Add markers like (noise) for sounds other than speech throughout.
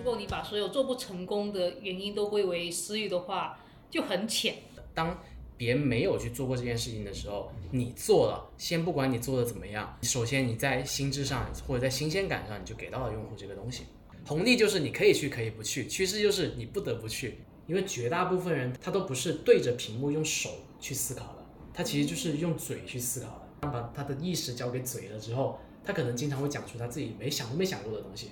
如果你把所有做不成功的原因都归为私欲的话，就很浅。当别人没有去做过这件事情的时候，你做了，先不管你做的怎么样，首先你在心智上或者在新鲜感上，你就给到了用户这个东西。红利就是你可以去，可以不去；趋势就是你不得不去，因为绝大部分人他都不是对着屏幕用手去思考的，他其实就是用嘴去思考的。把他的意识交给嘴了之后，他可能经常会讲出他自己没想都没想过的东西。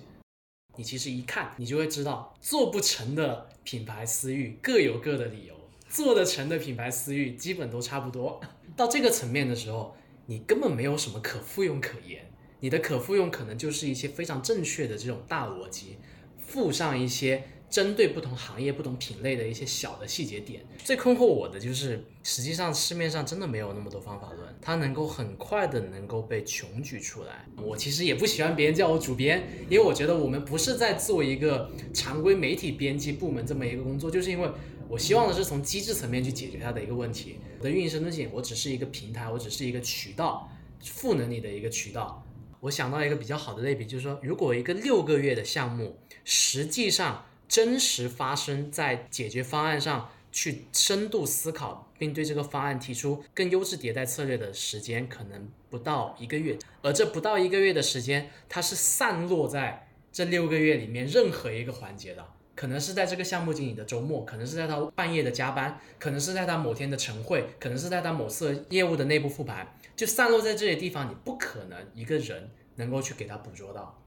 你其实一看，你就会知道，做不成的品牌私域各有各的理由，做得成的品牌私域基本都差不多。到这个层面的时候，你根本没有什么可复用可言。你的可复用可能就是一些非常正确的这种大逻辑，附上一些针对不同行业、不同品类的一些小的细节点。最困惑我的就是，实际上市面上真的没有那么多方法论，它能够很快的能够被穷举出来。我其实也不喜欢别人叫我主编，因为我觉得我们不是在做一个常规媒体编辑部门这么一个工作，就是因为我希望的是从机制层面去解决它的一个问题。我的运营深度线，我只是一个平台，我只是一个渠道，赋能你的一个渠道。我想到一个比较好的类比，就是说，如果一个六个月的项目，实际上真实发生在解决方案上去深度思考，并对这个方案提出更优质迭代策略的时间，可能不到一个月。而这不到一个月的时间，它是散落在这六个月里面任何一个环节的，可能是在这个项目经理的周末，可能是在他半夜的加班，可能是在他某天的晨会，可能是在他某次业务的内部复盘。就散落在这些地方，你不可能一个人能够去给他捕捉到。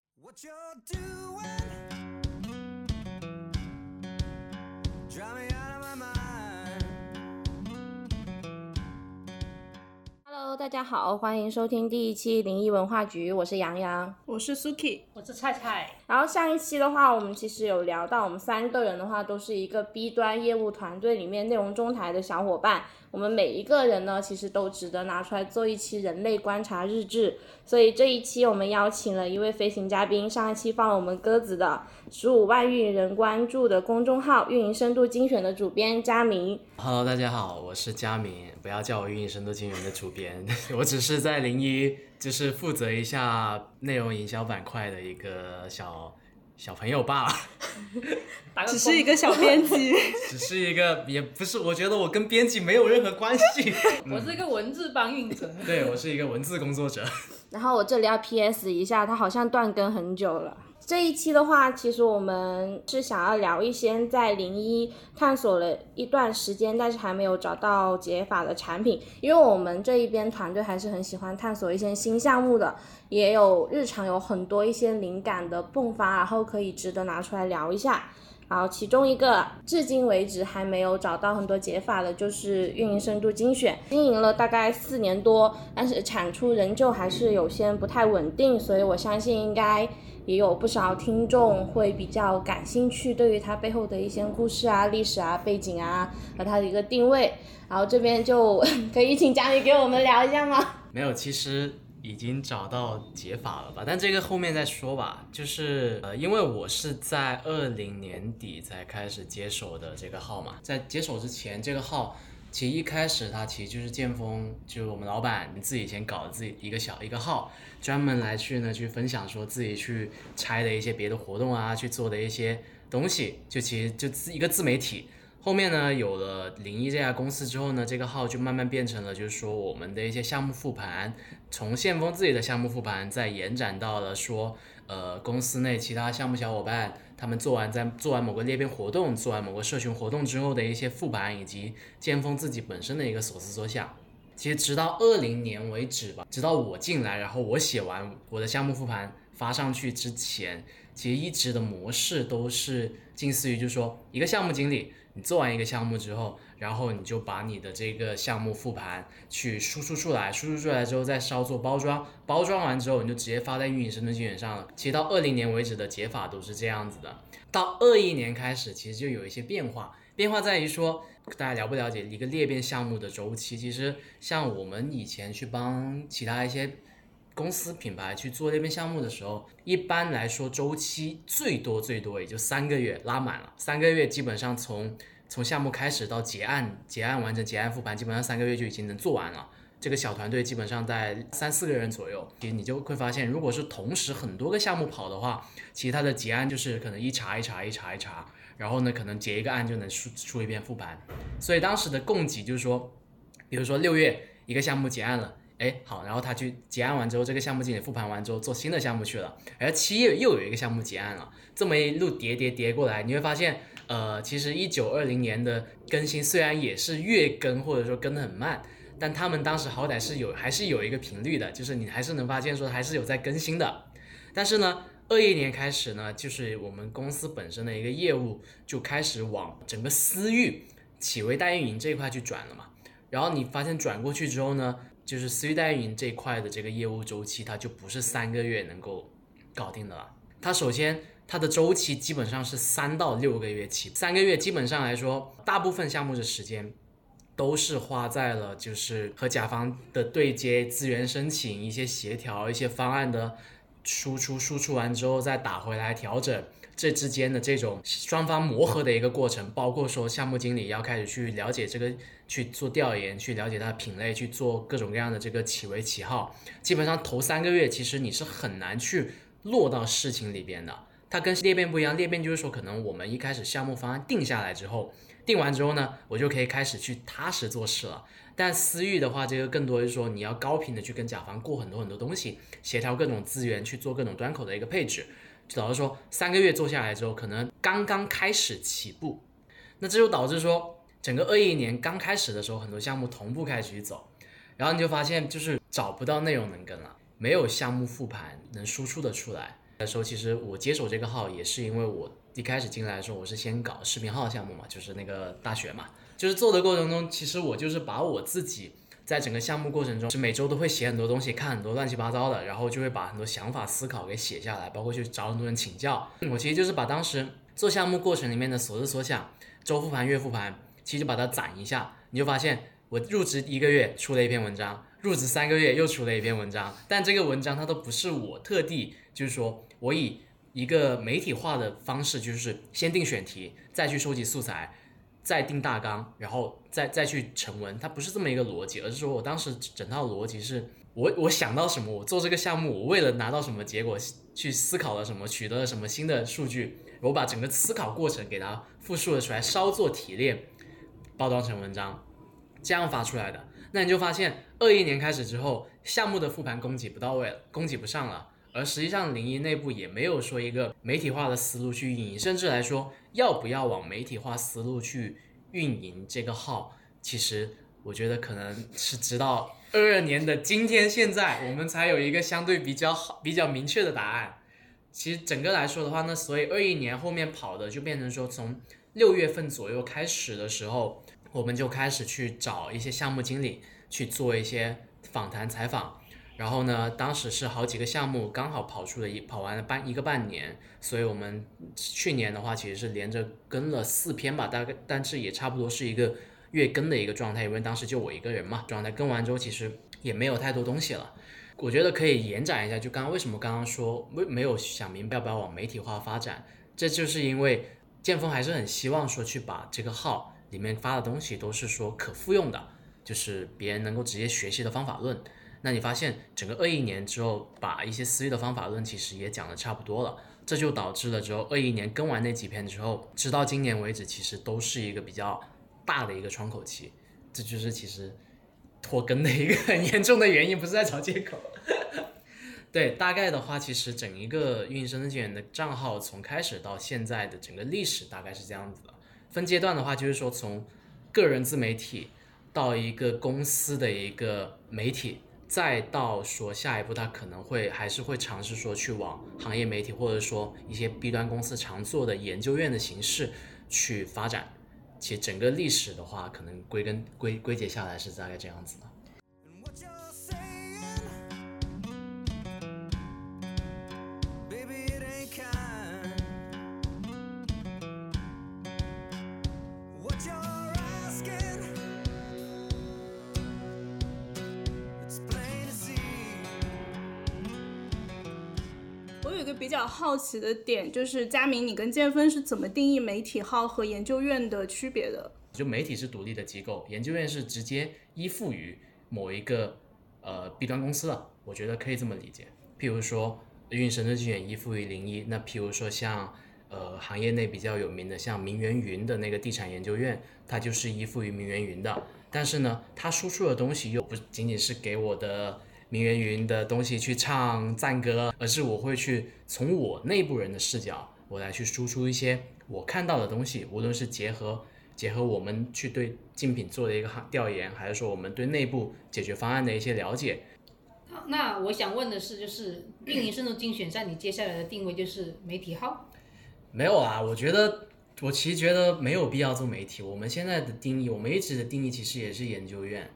Hello，大家好，欢迎收听第一期灵异文化局，我是杨洋，我是 Suki，我是菜菜。然后上一期的话，我们其实有聊到，我们三个人的话都是一个 B 端业务团队里面内容中台的小伙伴。我们每一个人呢，其实都值得拿出来做一期人类观察日志。所以这一期我们邀请了一位飞行嘉宾，上一期放我们鸽子的十五万运营人关注的公众号“运营深度精选”的主编佳明。Hello，大家好，我是佳明，不要叫我运营深度精选的主编，(laughs) 我只是在零一就是负责一下内容营销板块的一个小。小朋友罢了，只是一个小编辑，(laughs) 只是一个，也不是。我觉得我跟编辑没有任何关系。(laughs) 我是一个文字搬运者。对，我是一个文字工作者。(laughs) 然后我这里要 P.S. 一下，他好像断更很久了。这一期的话，其实我们是想要聊一些在零一探索了一段时间，但是还没有找到解法的产品。因为我们这一边团队还是很喜欢探索一些新项目的，也有日常有很多一些灵感的迸发，然后可以值得拿出来聊一下。好，其中一个至今为止还没有找到很多解法的，就是运营深度精选，经营了大概四年多，但是产出仍旧还是有些不太稳定，所以我相信应该。也有不少听众会比较感兴趣，对于它背后的一些故事啊、历史啊、背景啊和它的一个定位，然后这边就 (laughs) 可以请嘉宾给我们聊一下吗？没有，其实已经找到解法了吧？但这个后面再说吧。就是呃，因为我是在二零年底才开始接手的这个号嘛，在接手之前，这个号。其实一开始他其实就是剑锋，就是我们老板自己先搞了自己一个小一个号，专门来去呢去分享说自己去拆的一些别的活动啊，去做的一些东西，就其实就自一个自媒体。后面呢有了零一这家公司之后呢，这个号就慢慢变成了就是说我们的一些项目复盘，从剑锋自己的项目复盘，再延展到了说呃公司内其他项目小伙伴。他们做完在做完某个裂变活动，做完某个社群活动之后的一些复盘，以及尖峰自己本身的一个所思所想。其实直到二零年为止吧，直到我进来，然后我写完我的项目复盘发上去之前，其实一直的模式都是近似于，就是说一个项目经理。你做完一个项目之后，然后你就把你的这个项目复盘去输出出来，输出出来之后再稍作包装，包装完之后你就直接发在运营深度精选上了。其实到二零年为止的解法都是这样子的，到二一年开始其实就有一些变化，变化在于说大家了不了解一个裂变项目的周期？其实像我们以前去帮其他一些。公司品牌去做裂变项目的时候，一般来说周期最多最多也就三个月拉满了。三个月基本上从从项目开始到结案，结案完成结案复盘，基本上三个月就已经能做完了。这个小团队基本上在三四个人左右，其实你就会发现，如果是同时很多个项目跑的话，其实它的结案就是可能一查一查一查一查，然后呢可能结一个案就能出出一遍复盘。所以当时的供给就是说，比如说六月一个项目结案了。哎，好，然后他去结案完之后，这个项目经理复盘完之后做新的项目去了，而七月又有一个项目结案了，这么一路叠叠叠过来，你会发现，呃，其实一九二零年的更新虽然也是月更或者说更的很慢，但他们当时好歹是有还是有一个频率的，就是你还是能发现说还是有在更新的。但是呢，二一年开始呢，就是我们公司本身的一个业务就开始往整个私域企微代运营这一块去转了嘛，然后你发现转过去之后呢？就是私域代运营这一块的这个业务周期，它就不是三个月能够搞定的了。它首先它的周期基本上是三到六个月起，三个月基本上来说，大部分项目的时间都是花在了就是和甲方的对接、资源申请、一些协调、一些方案的输出，输出完之后再打回来调整。这之间的这种双方磨合的一个过程，包括说项目经理要开始去了解这个，去做调研，去了解它的品类，去做各种各样的这个企微企号。基本上头三个月，其实你是很难去落到事情里边的。它跟裂变不一样，裂变就是说，可能我们一开始项目方案定下来之后，定完之后呢，我就可以开始去踏实做事了。但私域的话，这个更多是说你要高频的去跟甲方过很多很多东西，协调各种资源，去做各种端口的一个配置。就导致说三个月做下来之后，可能刚刚开始起步，那这就导致说整个二一年刚开始的时候，很多项目同步开始去走，然后你就发现就是找不到内容能跟了，没有项目复盘能输出的出来的时候，其实我接手这个号也是因为我一开始进来的时候，我是先搞视频号项目嘛，就是那个大学嘛，就是做的过程中，其实我就是把我自己。在整个项目过程中，是每周都会写很多东西，看很多乱七八糟的，然后就会把很多想法、思考给写下来，包括去找很多人请教。我其实就是把当时做项目过程里面的所思所想，周复盘、月复盘，其实把它攒一下，你就发现我入职一个月出了一篇文章，入职三个月又出了一篇文章，但这个文章它都不是我特地，就是说我以一个媒体化的方式，就是先定选题，再去收集素材。再定大纲，然后再再去成文，它不是这么一个逻辑，而是说我当时整套逻辑是我我想到什么，我做这个项目，我为了拿到什么结果去思考了什么，取得了什么新的数据，我把整个思考过程给它复述了出来，稍作提炼，包装成文章，这样发出来的。那你就发现，二一年开始之后，项目的复盘供给不到位了，供给不上了。而实际上，零一内部也没有说一个媒体化的思路去运营，甚至来说，要不要往媒体化思路去运营这个号，其实我觉得可能是直到二二年的今天现在，我们才有一个相对比较好、比较明确的答案。其实整个来说的话呢，所以二一年后面跑的就变成说，从六月份左右开始的时候，我们就开始去找一些项目经理去做一些访谈采访。然后呢，当时是好几个项目刚好跑出了一跑完了半一个半年，所以我们去年的话其实是连着跟了四篇吧，大概但是也差不多是一个月更的一个状态，因为当时就我一个人嘛，状态更完之后其实也没有太多东西了。我觉得可以延展一下，就刚刚为什么刚刚说没没有想明白要不要往媒体化发展，这就是因为剑锋还是很希望说去把这个号里面发的东西都是说可复用的，就是别人能够直接学习的方法论。那你发现整个二一年之后，把一些私域的方法论其实也讲的差不多了，这就导致了之后二一年更完那几篇之后，直到今年为止，其实都是一个比较大的一个窗口期，这就是其实拖更的一个 (laughs) 很严重的原因，不是在找借口。(laughs) 对，大概的话，其实整一个运营生态源的账号从开始到现在的整个历史大概是这样子的，分阶段的话，就是说从个人自媒体到一个公司的一个媒体。再到说下一步，他可能会还是会尝试说去往行业媒体，或者说一些 B 端公司常做的研究院的形式去发展。其实整个历史的话，可能归根归归结下来是大概这样子的。较好奇的点就是，佳明，你跟建芬是怎么定义媒体号和研究院的区别的？就媒体是独立的机构，研究院是直接依附于某一个呃 B 端公司了，我觉得可以这么理解。譬如说，运营深度精选依附于零一，那譬如说像呃行业内比较有名的像明源云的那个地产研究院，它就是依附于明源云的。但是呢，它输出的东西又不仅仅是给我的明源云的东西去唱赞歌，而是我会去从我内部人的视角，我来去输出一些我看到的东西，无论是结合结合我们去对竞品做的一个调研，还是说我们对内部解决方案的一些了解。那我想问的是，就是运营深度精选在你接下来的定位就是媒体号？没有啊，我觉得。我其实觉得没有必要做媒体。我们现在的定义，我们一直的定义其实也是研究院。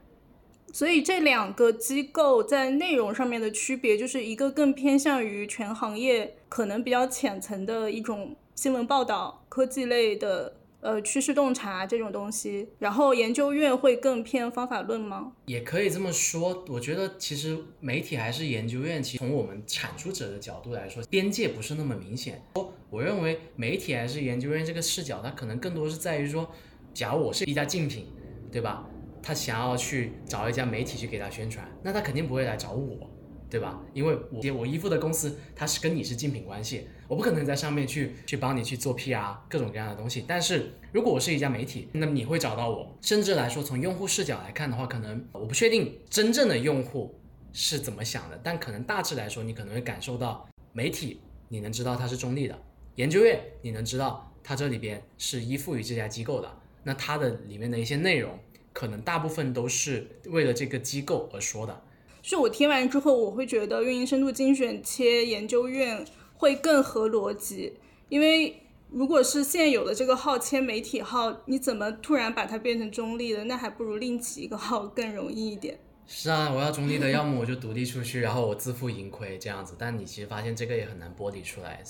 所以这两个机构在内容上面的区别，就是一个更偏向于全行业，可能比较浅层的一种新闻报道、科技类的。呃，趋势洞察这种东西，然后研究院会更偏方法论吗？也可以这么说。我觉得其实媒体还是研究院，其实从我们产出者的角度来说，边界不是那么明显。我认为媒体还是研究院这个视角，它可能更多是在于说，假如我是一家竞品，对吧？他想要去找一家媒体去给他宣传，那他肯定不会来找我。对吧？因为我我依附的公司，它是跟你是竞品关系，我不可能在上面去去帮你去做 PR 各种各样的东西。但是如果我是一家媒体，那么你会找到我。甚至来说，从用户视角来看的话，可能我不确定真正的用户是怎么想的，但可能大致来说，你可能会感受到媒体，你能知道它是中立的；研究院，你能知道它这里边是依附于这家机构的。那它的里面的一些内容，可能大部分都是为了这个机构而说的。是我听完之后，我会觉得运营深度精选切研究院会更合逻辑，因为如果是现有的这个号切媒体号，你怎么突然把它变成中立的？那还不如另起一个号更容易一点。是啊，我要中立的，要么我就独立出去，然后我自负盈亏这样子。但你其实发现这个也很难剥离出来。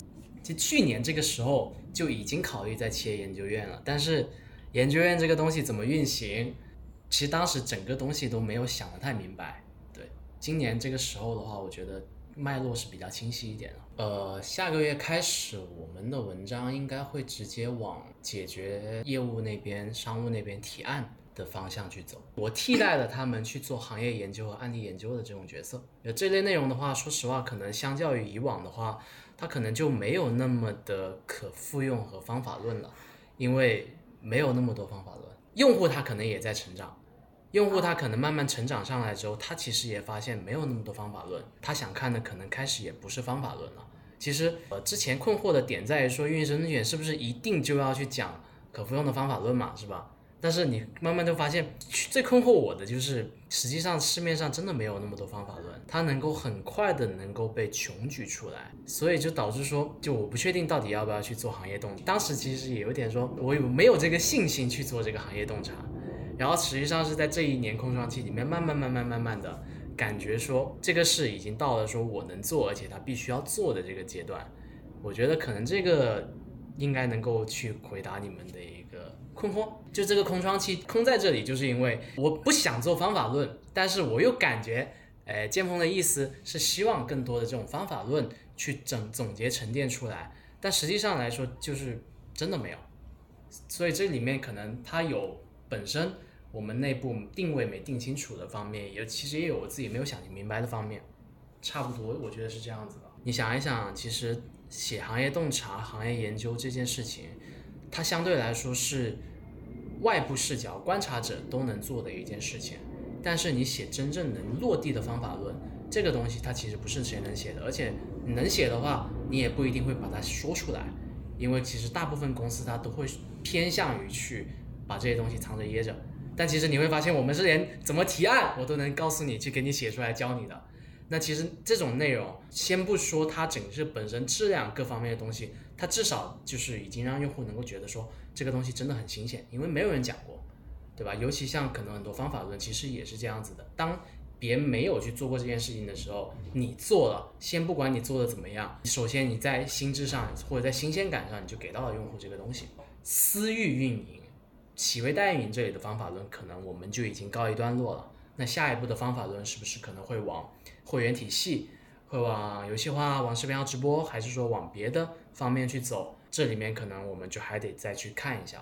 就去年这个时候就已经考虑在切研究院了，但是研究院这个东西怎么运行，其实当时整个东西都没有想得太明白。对今年这个时候的话，我觉得脉络是比较清晰一点的。呃，下个月开始，我们的文章应该会直接往解决业务那边、商务那边提案的方向去走。我替代了他们去做行业研究和案例研究的这种角色。呃，这类内容的话，说实话，可能相较于以往的话，它可能就没有那么的可复用和方法论了，因为没有那么多方法论，用户他可能也在成长。用户他可能慢慢成长上来之后，他其实也发现没有那么多方法论，他想看的可能开始也不是方法论了。其实呃之前困惑的点在于说，运营深度精选是不是一定就要去讲可复用的方法论嘛，是吧？但是你慢慢就发现，最困惑我的就是，实际上市面上真的没有那么多方法论，它能够很快的能够被穷举出来，所以就导致说，就我不确定到底要不要去做行业洞察。当时其实也有点说，我有没有这个信心去做这个行业洞察。然后实际上是在这一年空窗期里面，慢慢慢慢慢慢的感觉说，这个事已经到了说我能做，而且他必须要做的这个阶段。我觉得可能这个应该能够去回答你们的一个困惑。就这个空窗期空在这里，就是因为我不想做方法论，但是我又感觉，哎，剑锋的意思是希望更多的这种方法论去整总结沉淀出来，但实际上来说就是真的没有。所以这里面可能它有本身。我们内部定位没定清楚的方面，也其实也有我自己没有想明白的方面，差不多我觉得是这样子的。你想一想，其实写行业洞察、行业研究这件事情，它相对来说是外部视角观察者都能做的一件事情。但是你写真正能落地的方法论，这个东西它其实不是谁能写的，而且能写的话，你也不一定会把它说出来，因为其实大部分公司它都会偏向于去把这些东西藏着掖着。但其实你会发现，我们是连怎么提案我都能告诉你，去给你写出来教你的。那其实这种内容，先不说它整个本身质量各方面的东西，它至少就是已经让用户能够觉得说这个东西真的很新鲜，因为没有人讲过，对吧？尤其像可能很多方法论，其实也是这样子的。当别人没有去做过这件事情的时候，你做了，先不管你做的怎么样，首先你在心智上或者在新鲜感上，你就给到了用户这个东西。私域运营。企微代运营这里的方法论，可能我们就已经告一段落了。那下一步的方法论是不是可能会往会员体系，会往游戏化、往视频号直播，还是说往别的方面去走？这里面可能我们就还得再去看一下。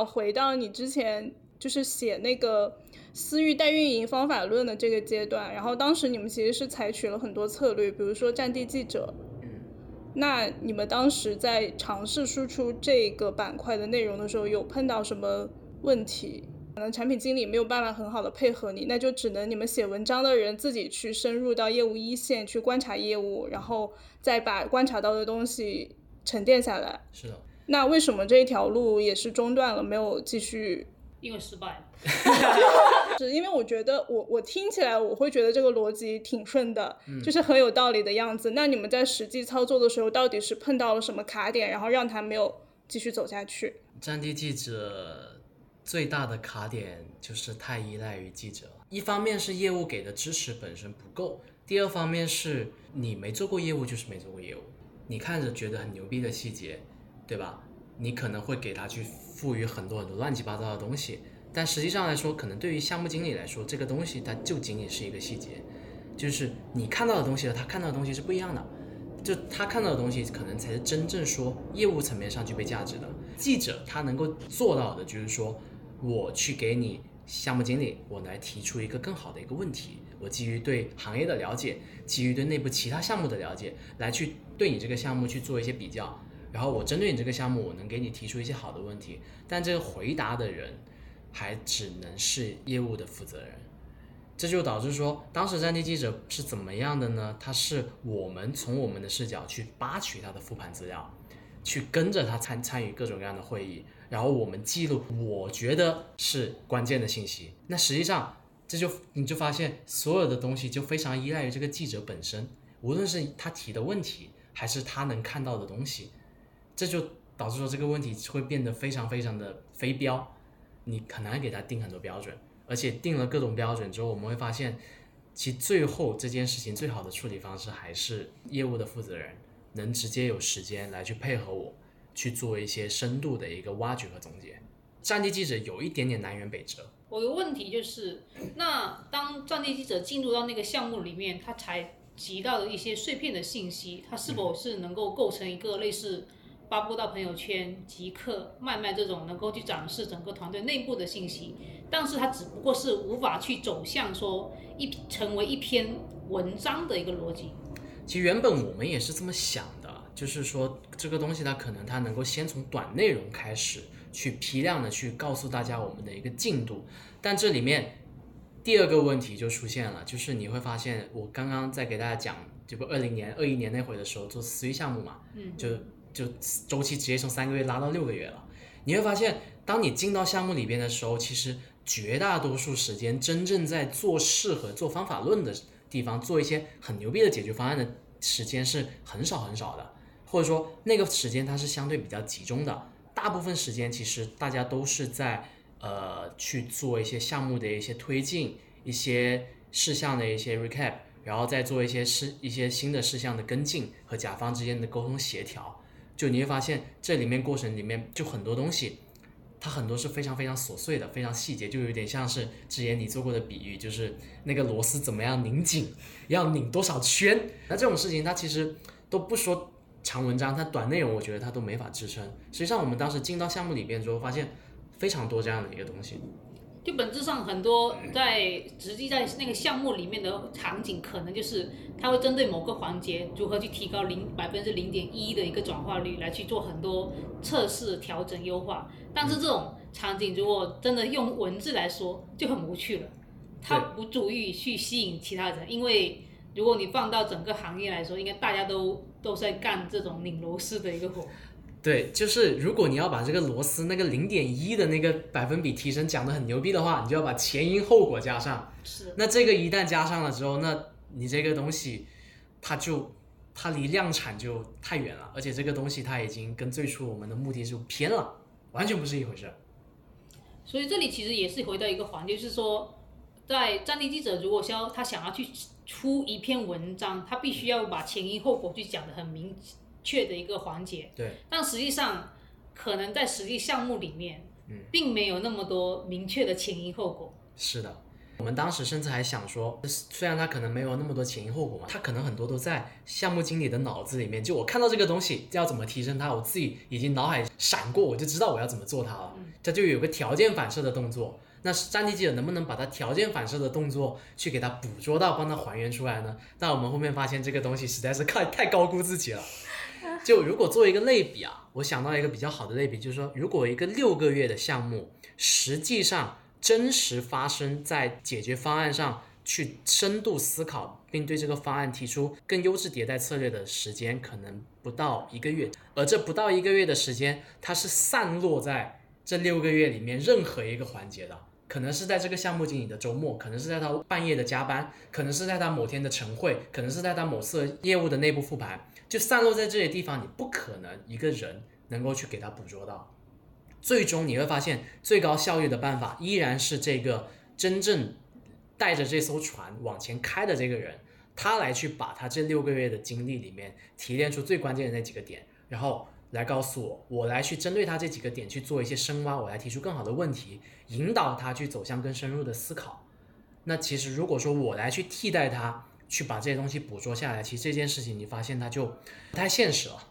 想回到你之前就是写那个私域代运营方法论的这个阶段，然后当时你们其实是采取了很多策略，比如说战地记者。那你们当时在尝试输出这个板块的内容的时候，有碰到什么问题？可能产品经理没有办法很好的配合你，那就只能你们写文章的人自己去深入到业务一线去观察业务，然后再把观察到的东西沉淀下来。是的，那为什么这一条路也是中断了，没有继续？因为失败。(laughs) 是因为我觉得我我听起来我会觉得这个逻辑挺顺的，就是很有道理的样子。那你们在实际操作的时候，到底是碰到了什么卡点，然后让他没有继续走下去？战地记者最大的卡点就是太依赖于记者，一方面是业务给的支持本身不够，第二方面是你没做过业务就是没做过业务，你看着觉得很牛逼的细节，对吧？你可能会给他去赋予很多很多乱七八糟的东西。但实际上来说，可能对于项目经理来说，这个东西它就仅仅是一个细节，就是你看到的东西和他看到的东西是不一样的，就他看到的东西可能才是真正说业务层面上具备价值的。记者他能够做到的就是说，我去给你项目经理，我来提出一个更好的一个问题，我基于对行业的了解，基于对内部其他项目的了解，来去对你这个项目去做一些比较，然后我针对你这个项目，我能给你提出一些好的问题，但这个回答的人。还只能是业务的负责人，这就导致说，当时战地记者是怎么样的呢？他是我们从我们的视角去扒取他的复盘资料，去跟着他参参与各种各样的会议，然后我们记录我觉得是关键的信息。那实际上这就你就发现所有的东西就非常依赖于这个记者本身，无论是他提的问题，还是他能看到的东西，这就导致说这个问题会变得非常非常的非标。你很难给他定很多标准，而且定了各种标准之后，我们会发现，其最后这件事情最好的处理方式还是业务的负责人能直接有时间来去配合我去做一些深度的一个挖掘和总结。战地记者有一点点南辕北辙。我的问题就是，那当战地记者进入到那个项目里面，他才集到的一些碎片的信息，他是否是能够构成一个类似？发布到朋友圈、即刻、卖卖这种能够去展示整个团队内部的信息，但是它只不过是无法去走向说一成为一篇文章的一个逻辑。其实原本我们也是这么想的，就是说这个东西它可能它能够先从短内容开始去批量的去告诉大家我们的一个进度，但这里面第二个问题就出现了，就是你会发现我刚刚在给大家讲，这不二零年、二一年那会的时候做思域项目嘛，嗯，就。就周期直接从三个月拉到六个月了，你会发现，当你进到项目里边的时候，其实绝大多数时间真正在做事和做方法论的地方，做一些很牛逼的解决方案的时间是很少很少的，或者说那个时间它是相对比较集中的，大部分时间其实大家都是在呃去做一些项目的一些推进，一些事项的一些 recap，然后再做一些事一些新的事项的跟进和甲方之间的沟通协调。就你会发现，这里面过程里面就很多东西，它很多是非常非常琐碎的，非常细节，就有点像是之前你做过的比喻，就是那个螺丝怎么样拧紧，要拧多少圈。那这种事情，它其实都不说长文章，它短内容，我觉得它都没法支撑。实际上，我们当时进到项目里边之后，发现非常多这样的一个东西。就本质上很多在实际在那个项目里面的场景，可能就是它会针对某个环节如何去提高零百分之零点一的一个转化率来去做很多测试、调整、优化。但是这种场景如果真的用文字来说就很无趣了，它不足以去吸引其他人。因为如果你放到整个行业来说，应该大家都都在干这种拧螺丝的一个活。对，就是如果你要把这个螺丝那个零点一的那个百分比提升讲的很牛逼的话，你就要把前因后果加上。是。那这个一旦加上了之后，那你这个东西，它就它离量产就太远了，而且这个东西它已经跟最初我们的目的就偏了，完全不是一回事。所以这里其实也是回到一个环节，是说，在战地记者如果想他想要去出一篇文章，他必须要把前因后果去讲的很明。确的一个环节，对，但实际上可能在实际项目里面，嗯，并没有那么多明确的前因后果。是的，我们当时甚至还想说，虽然他可能没有那么多前因后果嘛，他可能很多都在项目经理的脑子里面。就我看到这个东西要怎么提升它，我自己已经脑海闪过，我就知道我要怎么做它了。它就有个条件反射的动作。那战地记者能不能把它条件反射的动作去给它捕捉到，帮它还原出来呢？但我们后面发现这个东西实在是太太高估自己了。(laughs) 就如果做一个类比啊，我想到一个比较好的类比，就是说，如果一个六个月的项目，实际上真实发生在解决方案上去深度思考，并对这个方案提出更优质迭代策略的时间，可能不到一个月。而这不到一个月的时间，它是散落在这六个月里面任何一个环节的。可能是在这个项目经理的周末，可能是在他半夜的加班，可能是在他某天的晨会，可能是在他某次业务的内部复盘，就散落在这些地方，你不可能一个人能够去给他捕捉到。最终你会发现，最高效率的办法依然是这个真正带着这艘船往前开的这个人，他来去把他这六个月的经历里面提炼出最关键的那几个点，然后。来告诉我，我来去针对他这几个点去做一些深挖，我来提出更好的问题，引导他去走向更深入的思考。那其实如果说我来去替代他，去把这些东西捕捉下来，其实这件事情你发现它就不太现实了。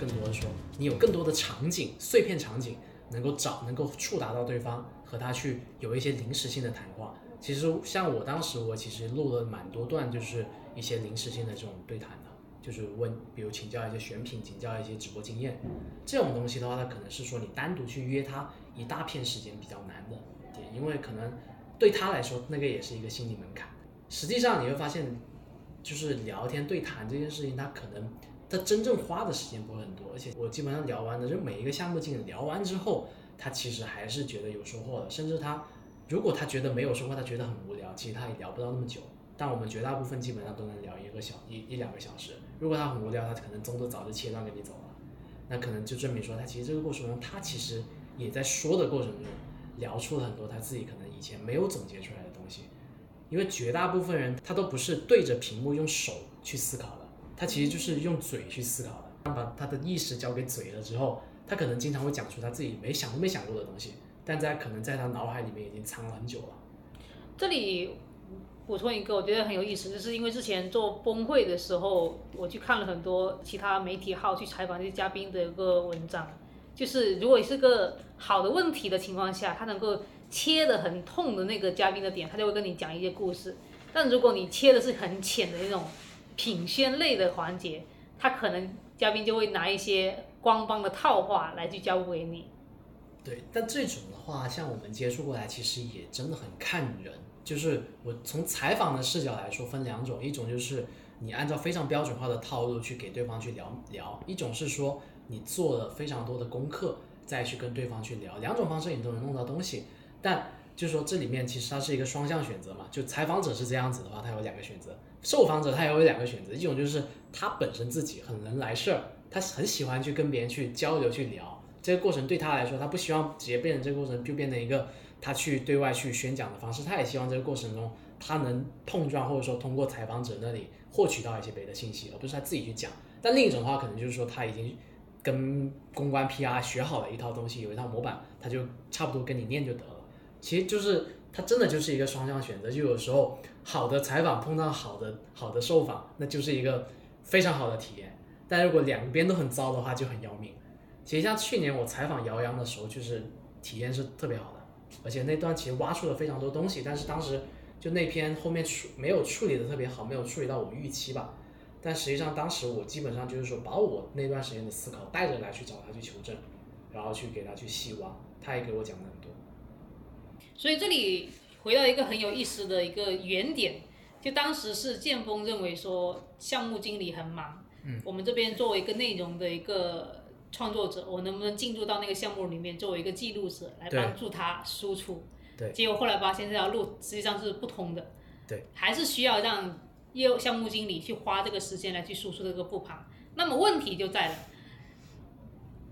更多的说你有更多的场景，碎片场景能够找，能够触达到对方，和他去有一些临时性的谈话。其实像我当时，我其实录了蛮多段，就是一些临时性的这种对谈的，就是问，比如请教一些选品，请教一些直播经验，这种东西的话，它可能是说你单独去约他一大片时间比较难的点，因为可能对他来说，那个也是一个心理门槛。实际上你会发现，就是聊天对谈这件事情，它可能。他真正花的时间不会很多，而且我基本上聊完的，就每一个项目经理聊完之后，他其实还是觉得有收获的。甚至他如果他觉得没有收获，他觉得很无聊，其实他也聊不到那么久。但我们绝大部分基本上都能聊一个小一一两个小时。如果他很无聊，他可能中途早就切断跟你走了，那可能就证明说他其实这个过程中，他其实也在说的过程中聊出了很多他自己可能以前没有总结出来的东西。因为绝大部分人他都不是对着屏幕用手去思考。他其实就是用嘴去思考的，他把他的意识交给嘴了之后，他可能经常会讲出他自己没想都没想过的东西，但在可能在他脑海里面已经藏了很久了。这里补充一个，我觉得很有意思，就是因为之前做崩会的时候，我去看了很多其他媒体号去采访这些嘉宾的一个文章，就是如果是个好的问题的情况下，他能够切的很痛的那个嘉宾的点，他就会跟你讲一些故事，但如果你切的是很浅的那种。品宣类的环节，他可能嘉宾就会拿一些官方的套话来去交给你。对，但这种的话，像我们接触过来，其实也真的很看人。就是我从采访的视角来说，分两种，一种就是你按照非常标准化的套路去给对方去聊聊，一种是说你做了非常多的功课再去跟对方去聊，两种方式你都能弄到东西。但就是说这里面其实它是一个双向选择嘛，就采访者是这样子的话，他有两个选择。受访者他也有两个选择，一种就是他本身自己很能来事儿，他很喜欢去跟别人去交流去聊，这个过程对他来说，他不希望直接变成这个过程就变成一个他去对外去宣讲的方式，他也希望这个过程中他能碰撞或者说通过采访者那里获取到一些别的信息，而不是他自己去讲。但另一种的话，可能就是说他已经跟公关 PR 学好了一套东西，有一套模板，他就差不多跟你念就得了。其实就是他真的就是一个双向选择，就有时候。好的采访碰到好的好的受访，那就是一个非常好的体验。但如果两边都很糟的话，就很要命。其实像去年我采访姚洋的时候，就是体验是特别好的，而且那段其实挖出了非常多东西。但是当时就那篇后面处没有处理的特别好，没有处理到我预期吧。但实际上当时我基本上就是说把我那段时间的思考带着来去找他去求证，然后去给他去细挖，他也给我讲了。所以这里。回到一个很有意思的一个原点，就当时是建峰认为说项目经理很忙，嗯，我们这边作为一个内容的一个创作者，我能不能进入到那个项目里面作为一个记录者来帮助他输出？对，结果后来发现这条路实际上是不通的，对，还是需要让业务项目经理去花这个时间来去输出这个复盘。那么问题就在了，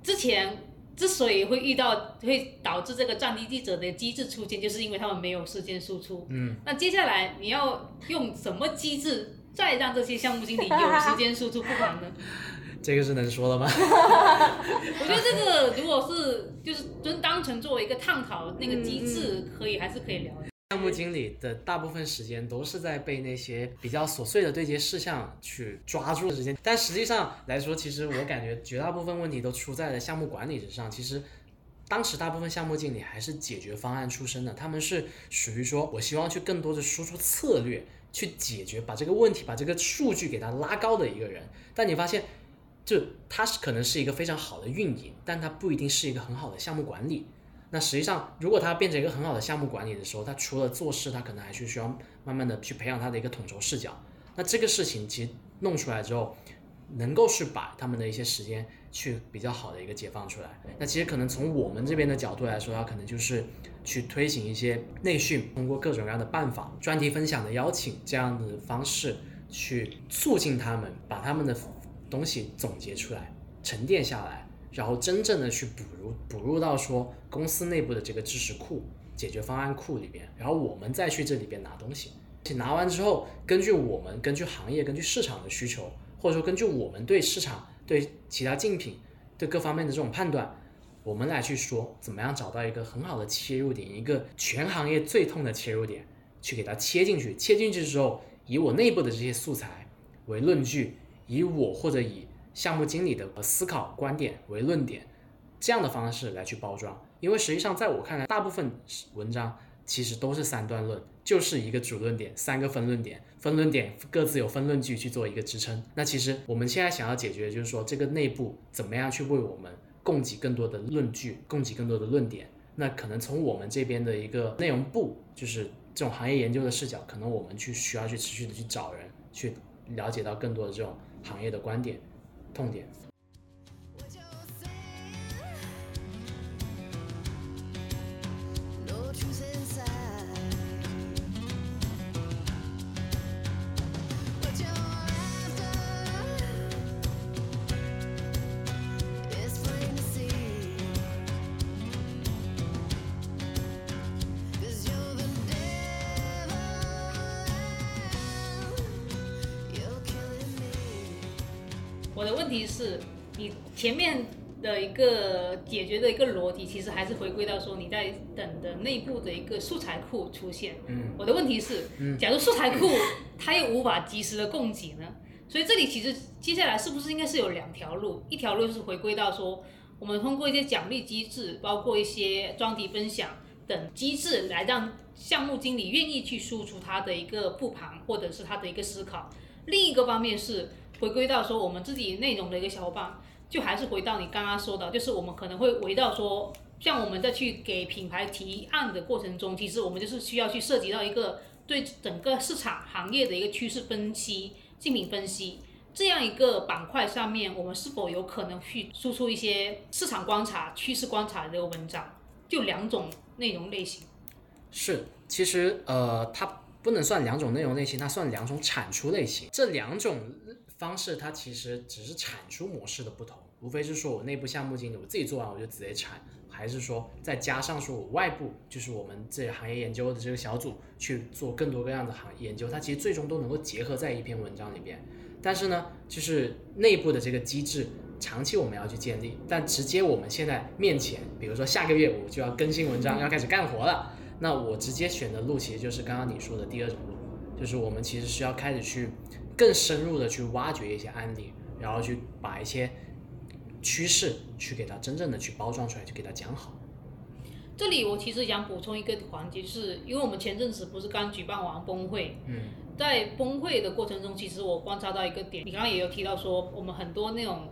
之前。之所以会遇到会导致这个战地记者的机制出现，就是因为他们没有时间输出。嗯，那接下来你要用什么机制再让这些项目经理有时间输出不管呢？(laughs) 这个是能说的吗？(laughs) 我觉得这个如果是就是真当成作为一个探讨那个机制，可以还是可以聊的。项目经理的大部分时间都是在被那些比较琐碎的对接事项去抓住的时间，但实际上来说，其实我感觉绝大部分问题都出在了项目管理之上。其实当时大部分项目经理还是解决方案出身的，他们是属于说我希望去更多的输出策略，去解决把这个问题把这个数据给它拉高的一个人。但你发现，就他是可能是一个非常好的运营，但他不一定是一个很好的项目管理。那实际上，如果他变成一个很好的项目管理的时候，他除了做事，他可能还是需要慢慢的去培养他的一个统筹视角。那这个事情其实弄出来之后，能够是把他们的一些时间去比较好的一个解放出来。那其实可能从我们这边的角度来说，他可能就是去推行一些内训，通过各种各样的办法、专题分享的邀请这样的方式，去促进他们把他们的东西总结出来、沉淀下来。然后真正的去补入补入到说公司内部的这个知识库、解决方案库里边，然后我们再去这里边拿东西。拿完之后，根据我们、根据行业、根据市场的需求，或者说根据我们对市场、对其他竞品、对各方面的这种判断，我们来去说怎么样找到一个很好的切入点，一个全行业最痛的切入点，去给它切进去。切进去之后，以我内部的这些素材为论据，以我或者以项目经理的思考观点为论点，这样的方式来去包装，因为实际上在我看来，大部分文章其实都是三段论，就是一个主论点，三个分论点，分论点各自有分论据去做一个支撑。那其实我们现在想要解决就是说，这个内部怎么样去为我们供给更多的论据，供给更多的论点。那可能从我们这边的一个内容部，就是这种行业研究的视角，可能我们去需要去持续的去找人，去了解到更多的这种行业的观点。痛点。个解决的一个逻辑，其实还是回归到说你在等的内部的一个素材库出现。嗯，我的问题是，假如素材库 (laughs) 它又无法及时的供给呢？所以这里其实接下来是不是应该是有两条路？一条路是回归到说，我们通过一些奖励机制，包括一些专题分享等机制，来让项目经理愿意去输出他的一个复盘或者是他的一个思考。另一个方面是。回归到说我们自己内容的一个小伙伴，就还是回到你刚刚说的，就是我们可能会围绕说，像我们在去给品牌提案的过程中，其实我们就是需要去涉及到一个对整个市场行业的一个趋势分析、竞品分析这样一个板块上面，我们是否有可能去输出一些市场观察、趋势观察的文章？就两种内容类型。是，其实呃，它不能算两种内容类型，它算两种产出类型。这两种。方式它其实只是产出模式的不同，无非是说我内部项目经理我自己做完我就直接产，还是说再加上说我外部就是我们这行业研究的这个小组去做更多各样的行研究，它其实最终都能够结合在一篇文章里边。但是呢，就是内部的这个机制长期我们要去建立，但直接我们现在面前，比如说下个月我就要更新文章，要开始干活了，那我直接选的路其实就是刚刚你说的第二种路，就是我们其实需要开始去。更深入的去挖掘一些案例，然后去把一些趋势去给它真正的去包装出来，去给它讲好。这里我其实想补充一个环节，就是因为我们前阵子不是刚举办完峰会，嗯，在峰会的过程中，其实我观察到一个点，你刚刚也有提到说，我们很多那种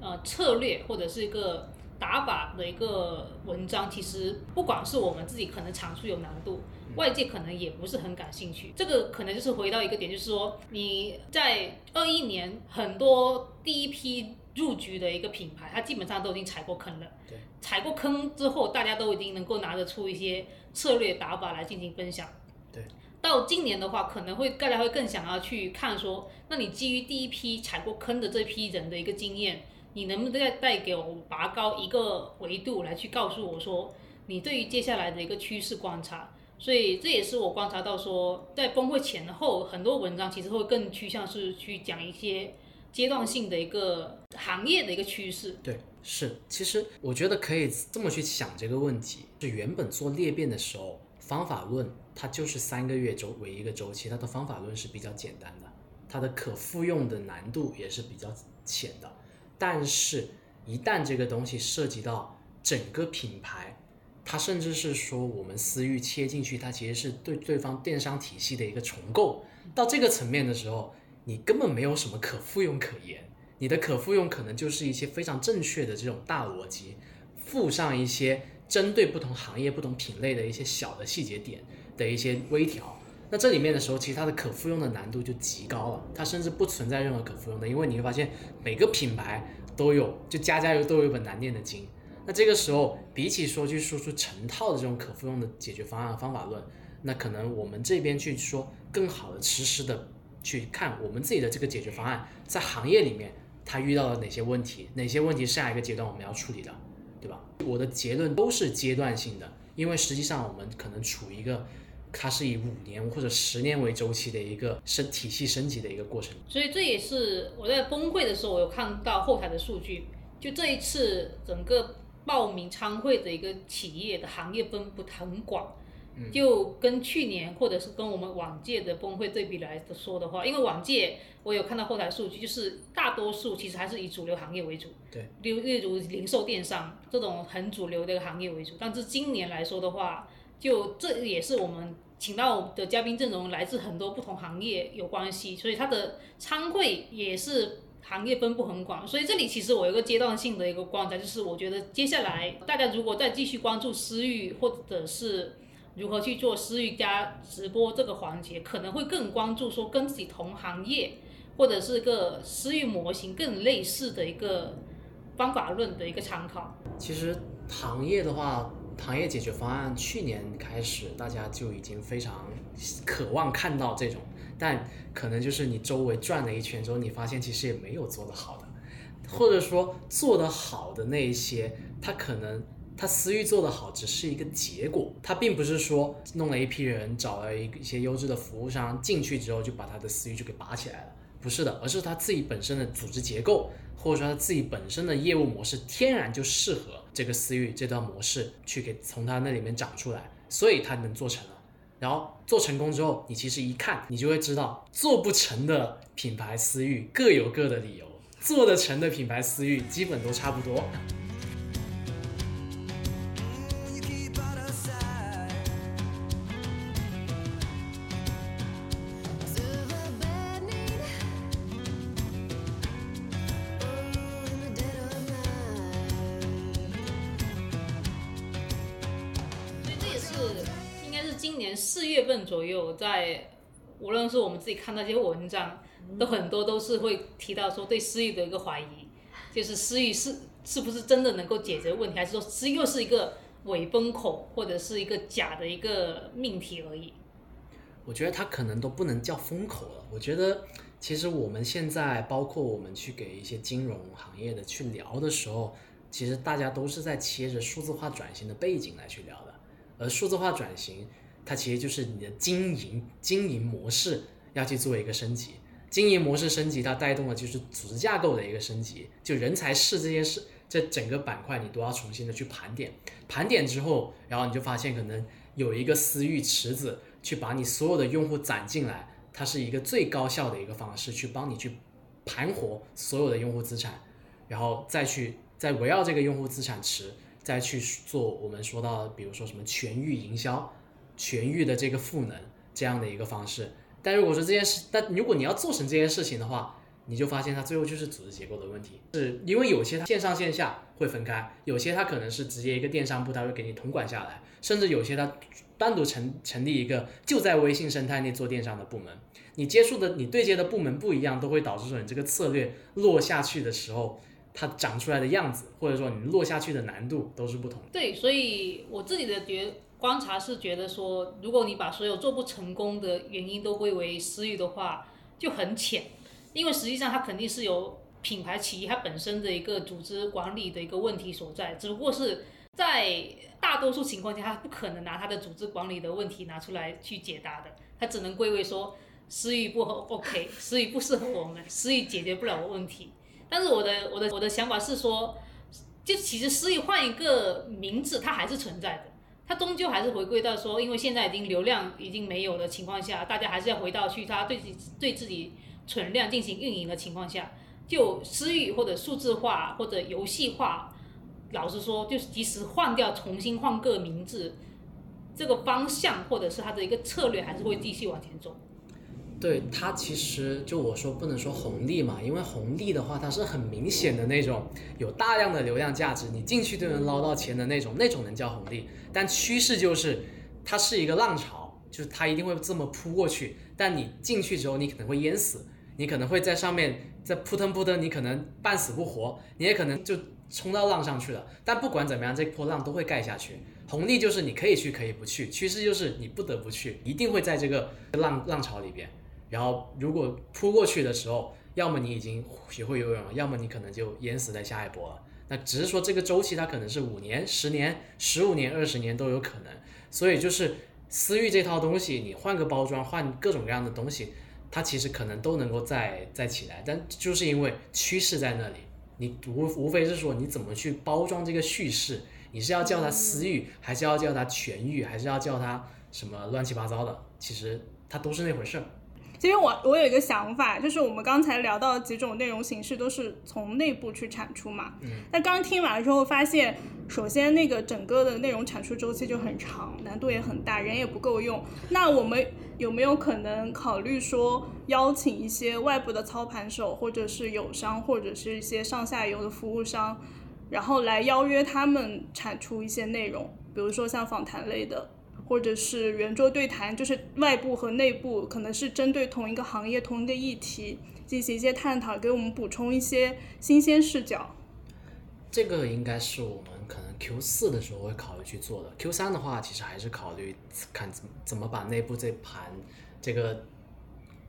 呃策略或者是一个打法的一个文章，其实不管是我们自己可能阐述有难度。外界可能也不是很感兴趣，这个可能就是回到一个点，就是说你在二一年很多第一批入局的一个品牌，它基本上都已经踩过坑了。对，踩过坑之后，大家都已经能够拿得出一些策略打法来进行分享。对，到今年的话，可能会大家会更想要去看说，那你基于第一批踩过坑的这批人的一个经验，你能不能再带给我拔高一个维度来去告诉我说，你对于接下来的一个趋势观察？所以这也是我观察到说，在崩溃前后，很多文章其实会更趋向是去讲一些阶段性的一个行业的一个趋势。对，是，其实我觉得可以这么去想这个问题：，是原本做裂变的时候，方法论它就是三个月周为一个周期，它的方法论是比较简单的，它的可复用的难度也是比较浅的。但是，一旦这个东西涉及到整个品牌，它甚至是说我们私域切进去，它其实是对对方电商体系的一个重构。到这个层面的时候，你根本没有什么可复用可言。你的可复用可能就是一些非常正确的这种大逻辑，附上一些针对不同行业、不同品类的一些小的细节点的一些微调。那这里面的时候，其实它的可复用的难度就极高了，它甚至不存在任何可复用的，因为你会发现每个品牌都有，就家家有都有一本难念的经。那这个时候，比起说去输出成套的这种可复用的解决方案方法论，那可能我们这边去说更好的实时的去看我们自己的这个解决方案，在行业里面它遇到了哪些问题，哪些问题下一个阶段我们要处理的，对吧？我的结论都是阶段性的，因为实际上我们可能处于一个。它是以五年或者十年为周期的一个升体系升级的一个过程，所以这也是我在崩溃的时候，我有看到后台的数据，就这一次整个报名参会的一个企业的行业分布很广，就跟去年或者是跟我们往届的峰会对比来说的话，因为往届我有看到后台数据，就是大多数其实还是以主流行业为主，对，例例如零售电商这种很主流的一个行业为主，但是今年来说的话。就这也是我们请到的嘉宾阵容来自很多不同行业有关系，所以它的参会也是行业分布很广。所以这里其实我有一个阶段性的一个观察，就是我觉得接下来大家如果再继续关注私域，或者是如何去做私域加直播这个环节，可能会更关注说跟自己同行业或者是个私域模型更类似的一个方法论的一个参考。其实行业的话。行业解决方案，去年开始大家就已经非常渴望看到这种，但可能就是你周围转了一圈之后，你发现其实也没有做得好的，或者说做得好的那一些，他可能他私域做得好只是一个结果，他并不是说弄了一批人，找了一一些优质的服务商进去之后就把他的私域就给拔起来了，不是的，而是他自己本身的组织结构。或者说他自己本身的业务模式天然就适合这个私域这段模式去给从他那里面长出来，所以他能做成了。然后做成功之后，你其实一看，你就会知道做不成的品牌私域各有各的理由，做得成的品牌私域基本都差不多。左右，在无论是我们自己看那些文章，都很多都是会提到说对私域的一个怀疑，就是私域是是不是真的能够解决问题，还是说私域又是一个伪风口或者是一个假的一个命题而已？我觉得它可能都不能叫风口了。我觉得其实我们现在包括我们去给一些金融行业的去聊的时候，其实大家都是在切着数字化转型的背景来去聊的，而数字化转型。它其实就是你的经营经营模式要去做一个升级，经营模式升级，它带动的就是组织架构的一个升级，就人才是这件事，这整个板块你都要重新的去盘点，盘点之后，然后你就发现可能有一个私域池子去把你所有的用户攒进来，它是一个最高效的一个方式，去帮你去盘活所有的用户资产，然后再去再围绕这个用户资产池再去做我们说到，比如说什么全域营销。痊愈的这个赋能这样的一个方式，但如果说这件事，但如果你要做成这件事情的话，你就发现它最后就是组织结构的问题，是因为有些它线上线下会分开，有些它可能是直接一个电商部，它会给你统管下来，甚至有些它单独成成立一个就在微信生态内做电商的部门，你接触的你对接的部门不一样，都会导致说你这个策略落下去的时候，它长出来的样子，或者说你落下去的难度都是不同。对，所以我自己的觉。观察是觉得说，如果你把所有做不成功的原因都归为私域的话，就很浅，因为实际上它肯定是有品牌企业它本身的一个组织管理的一个问题所在，只不过是在大多数情况下，它不可能拿它的组织管理的问题拿出来去解答的，它只能归为说私域不 OK，私域不适合我们，私域解决不了问题。但是我的我的我的想法是说，就其实私域换一个名字，它还是存在的。它终究还是回归到说，因为现在已经流量已经没有的情况下，大家还是要回到去它对自己对自己存量进行运营的情况下，就私域或者数字化或者游戏化，老实说，就是即使换掉重新换个名字，这个方向或者是它的一个策略还是会继续往前走。对它其实就我说不能说红利嘛，因为红利的话它是很明显的那种有大量的流量价值，你进去就能捞到钱的那种，那种能叫红利。但趋势就是它是一个浪潮，就是它一定会这么扑过去，但你进去之后你可能会淹死，你可能会在上面在扑腾扑腾，你可能半死不活，你也可能就冲到浪上去了。但不管怎么样，这波浪都会盖下去。红利就是你可以去可以不去，趋势就是你不得不去，一定会在这个浪浪潮里边。然后，如果扑过去的时候，要么你已经学会游泳了，要么你可能就淹死在下一波了。那只是说这个周期它可能是五年、十年、十五年、二十年都有可能。所以就是私域这套东西，你换个包装，换各种各样的东西，它其实可能都能够再再起来。但就是因为趋势在那里，你无无非是说你怎么去包装这个叙事，你是要叫它私域，还是要叫它全域，还是要叫它什么乱七八糟的？其实它都是那回事儿。其实我我有一个想法，就是我们刚才聊到几种内容形式都是从内部去产出嘛。嗯。那刚听完了之后，发现首先那个整个的内容产出周期就很长，难度也很大，人也不够用。那我们有没有可能考虑说邀请一些外部的操盘手，或者是友商，或者是一些上下游的服务商，然后来邀约他们产出一些内容，比如说像访谈类的。或者是圆桌对谈，就是外部和内部可能是针对同一个行业、同一个议题进行一些探讨，给我们补充一些新鲜视角。这个应该是我们可能 Q 四的时候会考虑去做的。Q 三的话，其实还是考虑看怎么怎么把内部这盘这个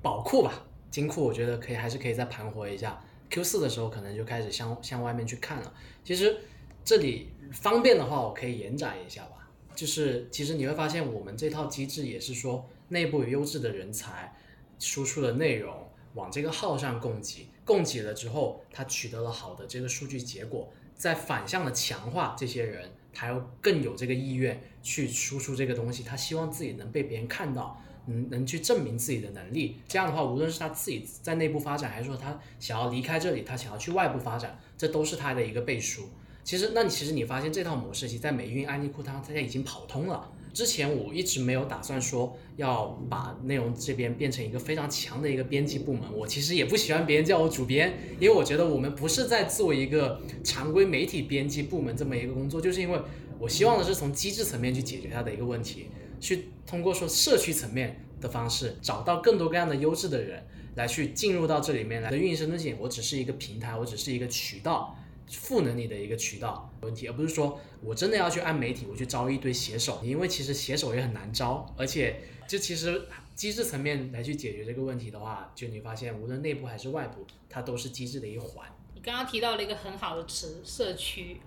宝库吧，金库，我觉得可以还是可以再盘活一下。Q 四的时候可能就开始向向外面去看了。其实这里方便的话，我可以延展一下。就是其实你会发现，我们这套机制也是说，内部优质的人才，输出的内容往这个号上供给，供给了之后，他取得了好的这个数据结果，再反向的强化这些人，他要更有这个意愿去输出这个东西，他希望自己能被别人看到，能能去证明自己的能力。这样的话，无论是他自己在内部发展，还是说他想要离开这里，他想要去外部发展，这都是他的一个背书。其实，那你其实你发现这套模式，其实在美运、安利库它大家已经跑通了。之前我一直没有打算说要把内容这边变成一个非常强的一个编辑部门。我其实也不喜欢别人叫我主编，因为我觉得我们不是在做一个常规媒体编辑部门这么一个工作，就是因为我希望的是从机制层面去解决它的一个问题，去通过说社区层面的方式，找到更多各样的优质的人来去进入到这里面来。运营生东西，我只是一个平台，我只是一个渠道。赋能你的一个渠道问题，而不是说我真的要去按媒体，我去招一堆写手，因为其实写手也很难招，而且就其实机制层面来去解决这个问题的话，就你发现无论内部还是外部，它都是机制的一环。你刚刚提到了一个很好的词，社区，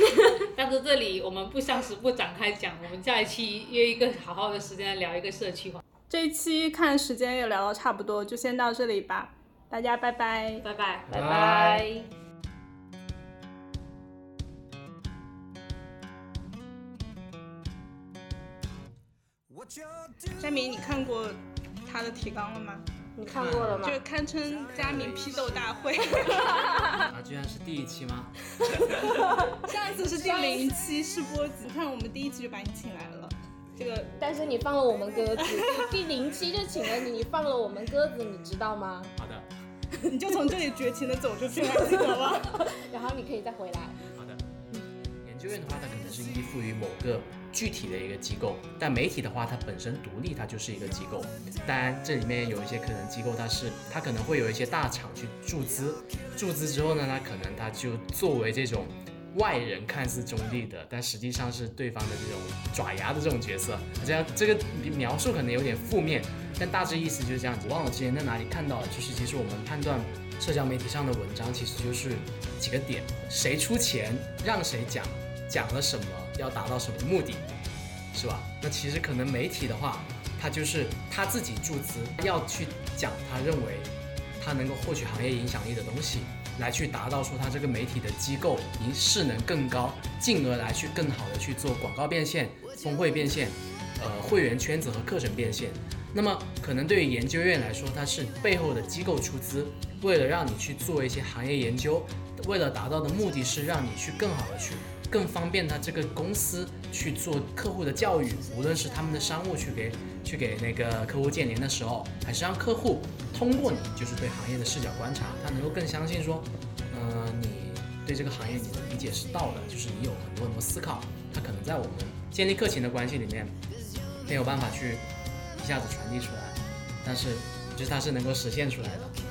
(laughs) 但是这里我们不相识不展开讲，我们下一期约一个好好的时间聊一个社区。这一期看时间也聊到差不多，就先到这里吧，大家拜拜，拜拜，拜拜。佳明，你看过他的提纲了吗？你看过了吗？就堪称佳明批斗大会。(laughs) 啊，居然是第一期吗？(laughs) 上一次是第零期试播集，你看我们第一期就把你请来了。这个，但是你放了我们鸽子，(laughs) 第零期就请了你，你放了我们鸽子，你知道吗？好的。你就从这里绝情的走出去，记得吗？然后你可以再回来。好的。研究院的话，它可能是依附于某个。具体的一个机构，但媒体的话，它本身独立，它就是一个机构。当然，这里面有一些可能机构，它是它可能会有一些大厂去注资，注资之后呢，它可能它就作为这种外人看似中立的，但实际上是对方的这种爪牙的这种角色。这样这个描述可能有点负面，但大致意思就是这样子。忘了之前在哪里看到了，就是其实我们判断社交媒体上的文章，其实就是几个点：谁出钱让谁讲，讲了什么，要达到什么目的，是吧？那其实可能媒体的话，他就是他自己注资要去讲他认为他能够获取行业影响力的东西。来去达到说他这个媒体的机构营势能更高，进而来去更好的去做广告变现、峰会变现、呃会员圈子和课程变现。那么可能对于研究院来说，它是背后的机构出资，为了让你去做一些行业研究，为了达到的目的是让你去更好的去。更方便他这个公司去做客户的教育，无论是他们的商务去给去给那个客户建联的时候，还是让客户通过你就是对行业的视角观察，他能够更相信说，呃，你对这个行业你的理解是到的，就是你有很多很多思考，他可能在我们建立客情的关系里面没有办法去一下子传递出来，但是就是它是能够实现出来的。